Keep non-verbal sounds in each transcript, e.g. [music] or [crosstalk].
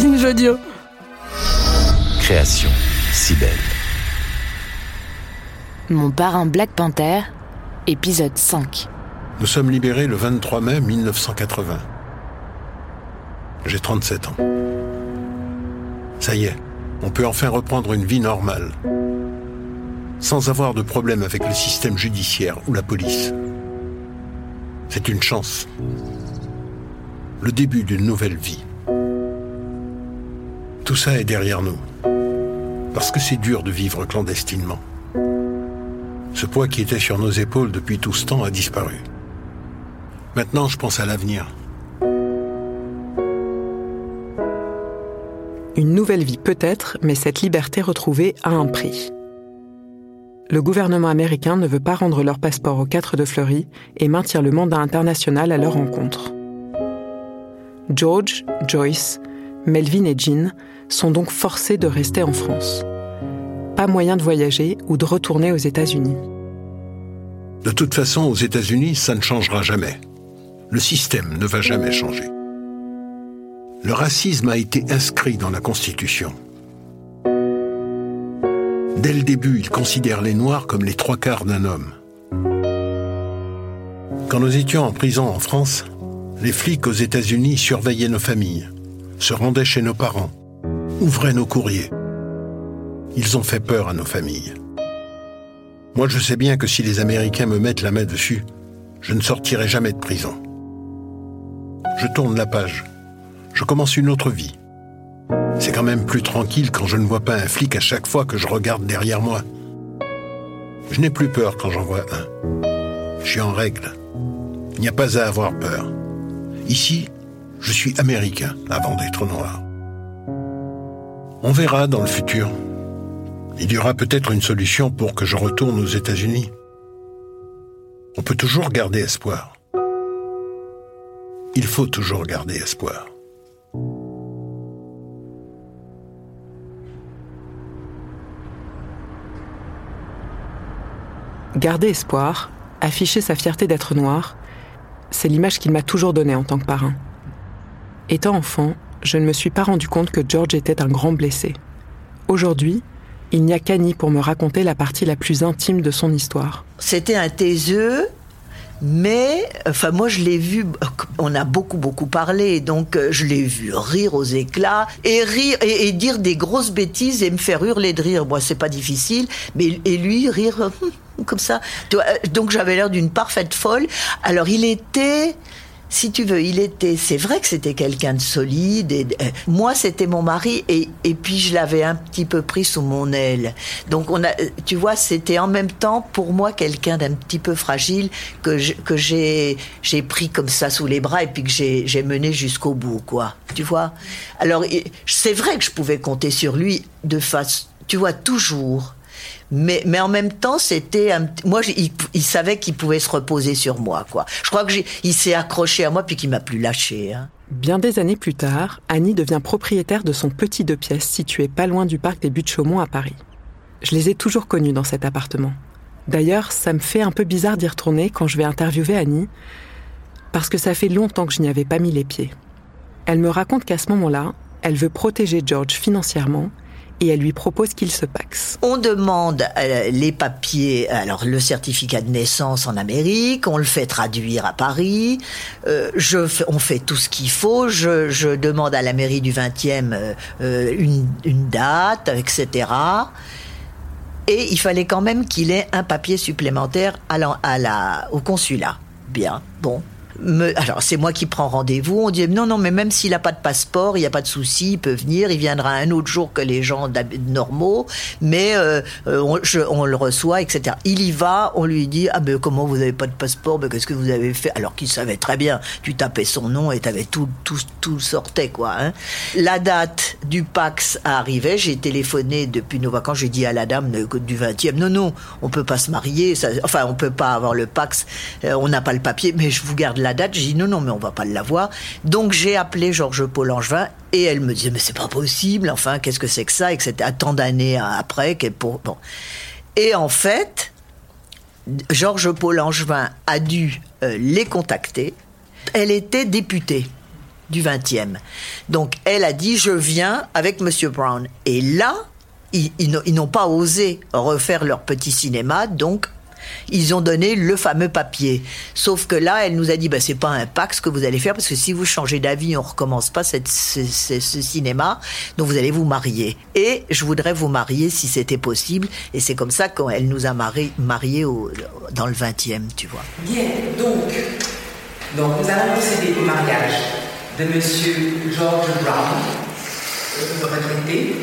Binge Audio. Création, si belle. Mon parrain Black Panther, épisode 5. Nous sommes libérés le 23 mai 1980. J'ai 37 ans. Ça y est, on peut enfin reprendre une vie normale, sans avoir de problème avec le système judiciaire ou la police. C'est une chance. Le début d'une nouvelle vie. Tout ça est derrière nous. Parce que c'est dur de vivre clandestinement. Ce poids qui était sur nos épaules depuis tout ce temps a disparu. Maintenant, je pense à l'avenir. Une nouvelle vie peut-être, mais cette liberté retrouvée a un prix. Le gouvernement américain ne veut pas rendre leur passeport aux quatre de Fleury et maintient le mandat international à leur rencontre. George, Joyce, Melvin et Jean sont donc forcés de rester en France. Pas moyen de voyager ou de retourner aux États-Unis. De toute façon, aux États-Unis, ça ne changera jamais. Le système ne va jamais changer. Le racisme a été inscrit dans la Constitution. Dès le début, ils considèrent les Noirs comme les trois quarts d'un homme. Quand nous étions en prison en France, les flics aux États-Unis surveillaient nos familles, se rendaient chez nos parents, ouvraient nos courriers. Ils ont fait peur à nos familles. Moi, je sais bien que si les Américains me mettent la main dessus, je ne sortirai jamais de prison. Je tourne la page. Je commence une autre vie. C'est quand même plus tranquille quand je ne vois pas un flic à chaque fois que je regarde derrière moi. Je n'ai plus peur quand j'en vois un. Je suis en règle. Il n'y a pas à avoir peur. Ici, je suis américain avant d'être noir. On verra dans le futur. Il y aura peut-être une solution pour que je retourne aux États-Unis. On peut toujours garder espoir. Il faut toujours garder espoir. Garder espoir, afficher sa fierté d'être noir, c'est l'image qu'il m'a toujours donnée en tant que parrain. Étant enfant, je ne me suis pas rendu compte que George était un grand blessé. Aujourd'hui, il n'y a qu'Annie pour me raconter la partie la plus intime de son histoire. C'était un taiseux, mais enfin moi je l'ai vu, on a beaucoup beaucoup parlé, donc euh, je l'ai vu rire aux éclats et rire et, dire des grosses bêtises et me faire hurler de rire. Moi c'est pas difficile, mais et lui rire comme ça. Donc j'avais l'air d'une parfaite folle. Alors il était si tu veux, il était, c'est vrai que c'était quelqu'un de solide. Et, euh, moi, c'était mon mari, et, et puis je l'avais un petit peu pris sous mon aile. Donc on a, tu vois, c'était en même temps pour moi quelqu'un d'un petit peu fragile que que j'ai j'ai pris comme ça sous les bras et puis que j'ai j'ai mené jusqu'au bout, quoi. Tu vois? Alors c'est vrai que je pouvais compter sur lui de face, tu vois, toujours. Mais, en même temps, c'était moi, il, il savait qu'il pouvait se reposer sur moi, quoi. Je crois que il s'est accroché à moi puis qu'il m'a plus lâché. Hein. Bien des années plus tard, Annie devient propriétaire de son petit deux pièces situé pas loin du parc des Buttes-Chaumont à Paris. Je les ai toujours connus dans cet appartement. D'ailleurs, ça me fait un peu bizarre d'y retourner quand je vais interviewer Annie, parce que ça fait longtemps que je n'y avais pas mis les pieds. Elle me raconte qu'à ce moment-là, elle veut protéger George financièrement et elle lui propose qu'il se paxe. On demande euh, les papiers, alors le certificat de naissance en Amérique, on le fait traduire à Paris, euh, on fait tout ce qu'il faut, je, demande à la mairie du 20e euh, une, date, etc. Et il fallait quand même qu'il ait un papier supplémentaire à au consulat. Bien, bon, alors c'est moi qui prends rendez-vous. On dit non, non, mais même s'il n'a pas de passeport, il n'y a pas de souci, il peut venir. Il viendra un autre jour que les gens normaux, mais euh, on, le reçoit, etc. Il y va, on lui dit ah ben comment vous n'avez pas de passeport, ben qu'est-ce que vous avez fait? Alors qu'il savait très bien. Tu tapais son nom et tout, tout, tout sortait quoi. Hein. La date du Pax arrivait. J'ai téléphoné depuis nos vacances. J'ai dit à la dame du 20e non, non, on peut pas se marier. Ça, enfin, on peut pas avoir le Pax. Euh, on n'a pas le papier, mais je vous garde la date. J'ai dit non, non, mais on va pas l'avoir. Donc j'ai appelé Georges Paul Angevin et elle me disait mais c'est pas possible. Enfin, qu'est-ce que c'est que ça Et que c'était tant d'années après. Pour... Bon. Et en fait, Georges Paul Angevin a dû euh, les contacter. Elle était députée du 20e. Donc elle a dit je viens avec Monsieur Brown. Et là, ils, ils n'ont pas osé refaire leur petit cinéma, donc ils ont donné le fameux papier. Sauf que là, elle nous a dit, bah, c'est pas un ce que vous allez faire, parce que si vous changez d'avis, on recommence pas ce, cinéma, donc vous allez vous marier. Et je voudrais vous marier si c'était possible. Et c'est comme ça qu'elle nous a mariés marié dans le 20e, tu vois. Bien, donc, donc nous allons procéder au mariage de Monsieur George Brown, euh, retraité,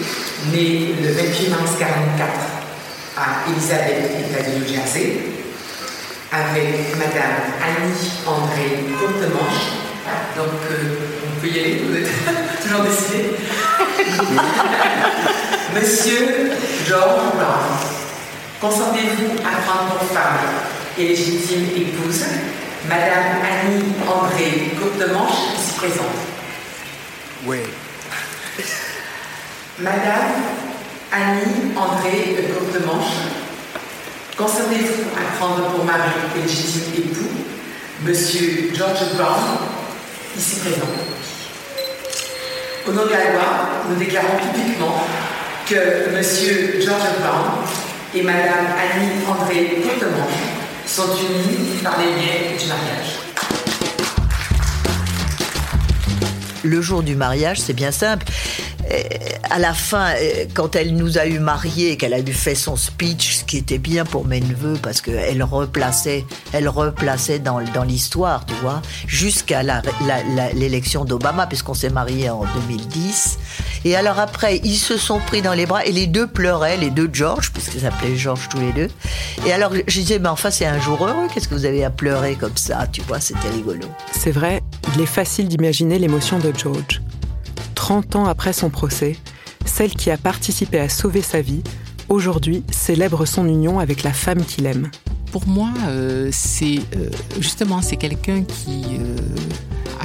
né le 28 mars 1944 à Elisabeth, État du New Jersey, avec Madame Annie André Courtemanche. Donc, euh, on peut y aller, vous êtes [laughs] toujours décidé. [laughs] Monsieur George Brown, consentez-vous à prendre pour femme et légitime épouse Madame Annie André Courtemanche, ici présente? Oui. Madame Annie André Courtemanche, concernez-vous à prendre pour mari et légitime époux Monsieur George Brown, ici présent? Au nom de la loi, nous déclarons publiquement que Monsieur George Brown et Madame Annie André Courtemanche sont unis par les liens du mariage. Le jour du mariage, c'est bien simple. Euh, à la fin, euh, quand elle nous a eu mariés, qu'elle a dû faire son speech, ce qui était bien pour mes neveux, parce qu'elle replaçait, elle replaçait dans, dans l'histoire, tu vois, jusqu'à l'élection d'Obama, puisqu'on s'est mariés en 2010. Et alors après, ils se sont pris dans les bras et les deux pleuraient, les deux George, puisqu'ils s'appelaient George tous les deux. Et alors je disais, mais enfin c'est un jour heureux, qu'est-ce que vous avez à pleurer comme ça, tu vois, c'était rigolo. C'est vrai, il est facile d'imaginer l'émotion de George. 30 ans après son procès, celle qui a participé à sauver sa vie, aujourd'hui célèbre son union avec la femme qu'il aime. Pour moi, euh, c'est euh, justement c'est quelqu'un qui euh,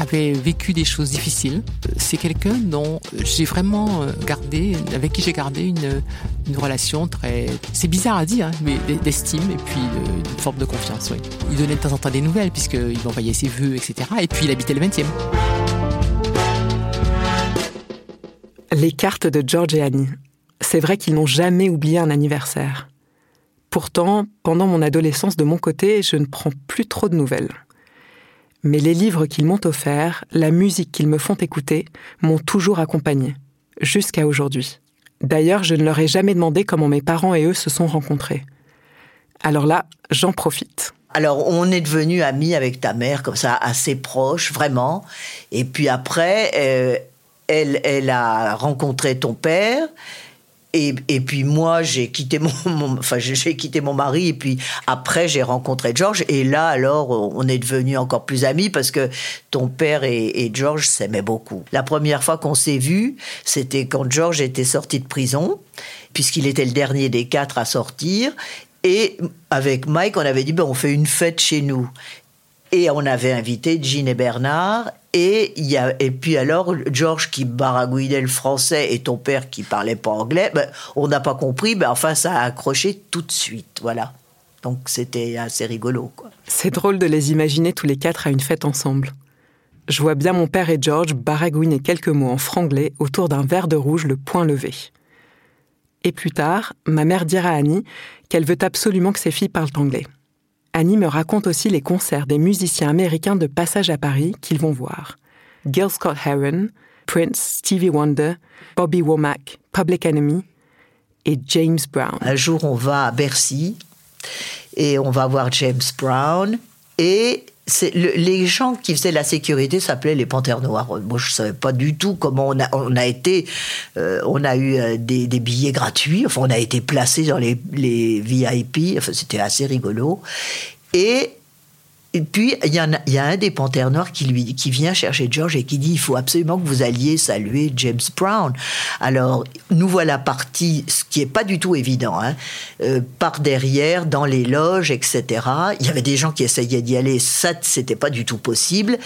avait vécu des choses difficiles. C'est quelqu'un dont j'ai vraiment gardé, avec qui j'ai gardé une, relation très, c'est bizarre à dire, hein, mais d'estime et puis une forme de confiance. Il donnait de temps en temps des nouvelles puisqu'il envoyait ses vœux, etc. Et puis il habitait le 20e. Les cartes de George et Annie. C'est vrai qu'ils n'ont jamais oublié un anniversaire. Pourtant, pendant mon adolescence de mon côté, je ne prends plus trop de nouvelles. Mais les livres qu'ils m'ont offerts, la musique qu'ils me font écouter, m'ont toujours accompagné, jusqu'à aujourd'hui. D'ailleurs, je ne leur ai jamais demandé comment mes parents et eux se sont rencontrés. Alors là, j'en profite. Alors, on est devenus amis avec ta mère, comme ça, assez proches, vraiment. Et puis après, euh, elle, a rencontré ton père. Et, puis moi, j'ai quitté mon, enfin, j'ai quitté mon mari et puis après j'ai rencontré George et là alors on est devenus encore plus amis parce que ton père et, George s'aimaient beaucoup. La première fois qu'on s'est vus, c'était quand George était sorti de prison puisqu'il était le dernier des quatre à sortir et avec Mike, on avait dit, ben, on fait une fête chez nous. Et on avait invité Jean et Bernard. Et, y a, et puis alors, George qui baragouinait le français et ton père qui parlait pas anglais, ben, on n'a pas compris, mais enfin, ça a accroché tout de suite. Voilà. Donc c'était assez rigolo. Quoi. C'est drôle de les imaginer tous les quatre à une fête ensemble. Je vois bien mon père et George baragouiner quelques mots en franglais autour d'un verre de rouge le poing levé. Et plus tard, ma mère dira à Annie qu'elle veut absolument que ses filles parlent anglais. Annie me raconte aussi les concerts des musiciens américains de passage à Paris qu'ils vont voir. Gil Scott Heron, Prince, Stevie Wonder, Bobby Womack, Public Enemy et James Brown. Un jour, on va à Bercy et on va voir James Brown et les gens qui faisaient la sécurité s'appelaient les Panthères Noires. Moi, je savais pas du tout comment on a, été. Euh, on a eu euh, des, des, billets gratuits. Enfin, on a été placés dans les, les VIP. Enfin, c'était assez rigolo. Et et puis, il y, a un des panthères noirs qui, lui, qui vient chercher George et qui dit il faut absolument que vous alliez saluer James Brown. Alors, nous voilà partis, ce qui n'est pas du tout évident, hein, euh, par derrière, dans les loges, etc. Il y avait des gens qui essayaient d'y aller, ça, c'était pas du tout possible.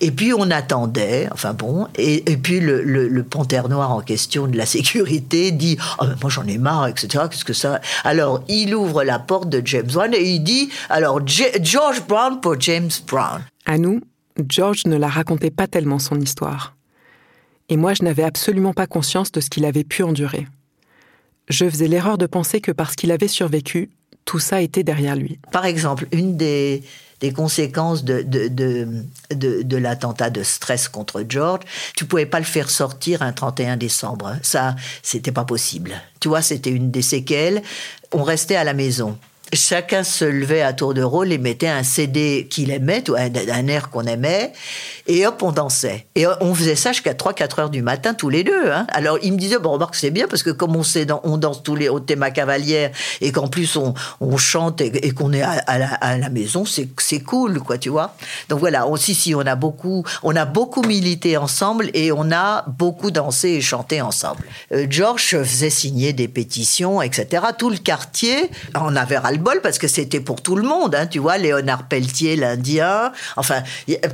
Et puis, on attendait, enfin bon, et, puis le, le, panthère noir en question de la sécurité dit oh, moi j'en ai marre, etc. Qu'est-ce que ça? Alors, il ouvre la porte de James Brown et il dit alors, George Brown, James Brown. À nous, George ne la racontait pas tellement son histoire. Et moi, je n'avais absolument pas conscience de ce qu'il avait pu endurer. Je faisais l'erreur de penser que parce qu'il avait survécu, tout ça était derrière lui. Par exemple, une des, conséquences de, de, l'attentat de stress contre George, tu pouvais pas le faire sortir un 31 décembre. Ça, c'était pas possible. Tu vois, c'était une des séquelles. On restait à la maison chacun se levait à tour de rôle et mettait un CD qu'il aimait, ou un, air qu'on aimait, et hop, on dansait. Et on faisait ça jusqu'à 3-4 heures du matin, tous les deux. Hein. Alors, il me disait, bon, remarque, c'est bien, parce que comme on, sait, on danse tous les au thème cavalière, et qu'en plus on, on, chante et, qu'on est à, la, maison, c'est cool, quoi, tu vois. Donc voilà, aussi, si, on a beaucoup, on a beaucoup milité ensemble, et on a beaucoup dansé et chanté ensemble. Euh, George faisait signer des pétitions, etc. Tout le quartier en avait ras parce que c'était pour tout le monde, hein, tu vois, Léonard Pelletier, l'Indien, enfin,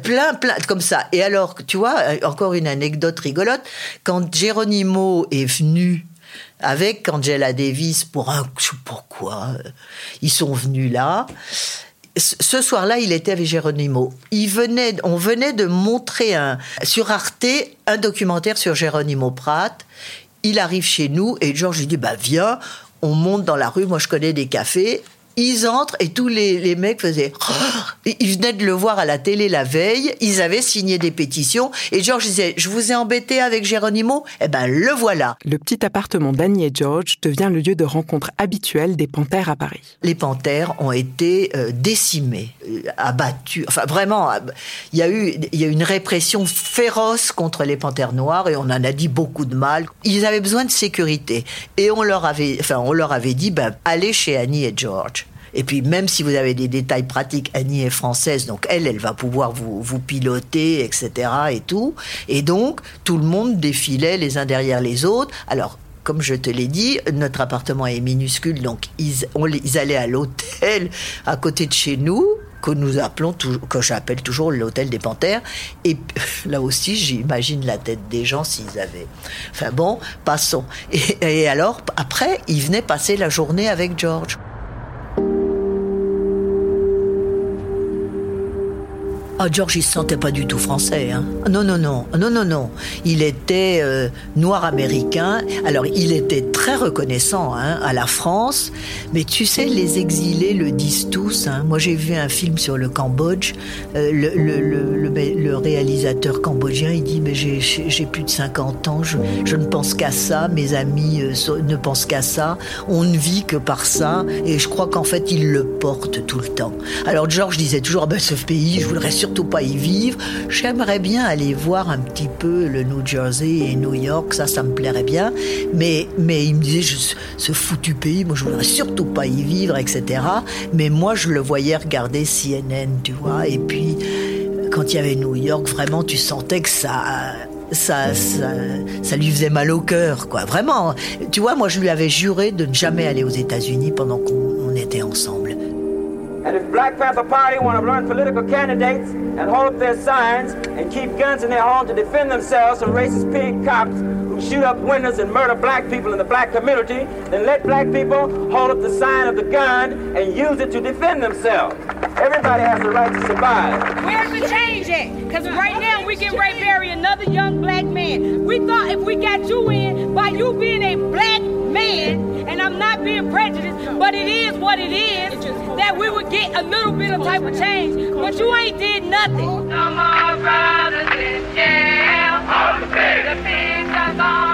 plein, plein, comme ça. Et alors, tu vois, euh, encore une anecdote rigolote, quand Geronimo est venu avec Angela Davis pour un, pourquoi, euh, ils sont venus là. Ce soir-là, il était avec Geronimo. Il venait, on venait de montrer un, sur Arte un documentaire sur Geronimo Pratt. Il arrive chez nous et Georges lui dit bah viens, on monte dans la rue. Moi, je connais des cafés ils entrent et tous les, mecs faisaient. [gasps] Ils venaient de le voir à la télé la veille. Ils avaient signé des pétitions. Et George disait Je vous ai embêté avec Géronimo Eh ben, le voilà. Le petit appartement d'Annie et George devient le lieu de rencontre habituel des panthères à Paris. Les panthères ont été euh, décimés, euh, abattus. Enfin, vraiment, il y, a eu, il y a eu une répression féroce contre les panthères noires et on en a dit beaucoup de mal. Ils avaient besoin de sécurité. Et on leur avait, enfin, on leur avait dit ben, Allez chez Annie et George. Et puis même si vous avez des détails pratiques, Annie est française, donc elle, elle va pouvoir vous, piloter, etc. et tout. Et donc tout le monde défilait les uns derrière les autres. Alors comme je te l'ai dit, notre appartement est minuscule, donc ils, ils allaient à l'hôtel à côté de chez nous, que nous appelons, que j'appelle toujours l'hôtel des Panthères. Et [laughs] là aussi, j'imagine la tête des gens s'ils avaient. Enfin bon, passons. Et alors, après, ils venaient passer la journée avec George. Ah, George, il se sentait pas du tout français. Hein. Non, non, non, non, non, non. Il était euh, noir américain. Alors, il était très reconnaissant hein, à la France. Mais tu sais, les exilés le disent tous. Hein. Moi, j'ai vu un film sur le Cambodge. Euh, le, le, réalisateur cambodgien, il dit Mais j'ai plus de 50 ans, je, je ne pense qu'à ça. Mes amis euh, ne pensent qu'à ça. On ne vit que par ça. Et je crois qu'en fait, il le porte tout le temps. Alors, George disait toujours ah ben, Ce pays, je voudrais surtout pas y vivre. J'aimerais bien aller voir un petit peu le New Jersey et New York, ça, ça me plairait bien. Mais, mais il me disait, ce foutu pays, moi, je voudrais surtout pas y vivre, etc. Mais moi, je le voyais regarder CNN, tu vois. Et puis, quand il y avait New York, vraiment, tu sentais que ça, ça, ça, ça, lui faisait mal au cœur, quoi. Vraiment. Tu vois, moi, je lui avais juré de ne jamais aller aux États-Unis pendant qu'on était ensemble. And if Black Panther Party want to learn political candidates and hold up their signs and keep guns in their home to defend themselves from racist pig cops shoot up windows and murder black people in the black community, then let black people hold up the sign of the gun and use it to defend themselves. Everybody has the right to survive. We have to change it, because right now we can right bury another young black man. We thought if we got you in by you being a black man, and I'm not being prejudiced, but it is what it is, that we would get a little bit of type of change. But you ain't did nothing. Bye.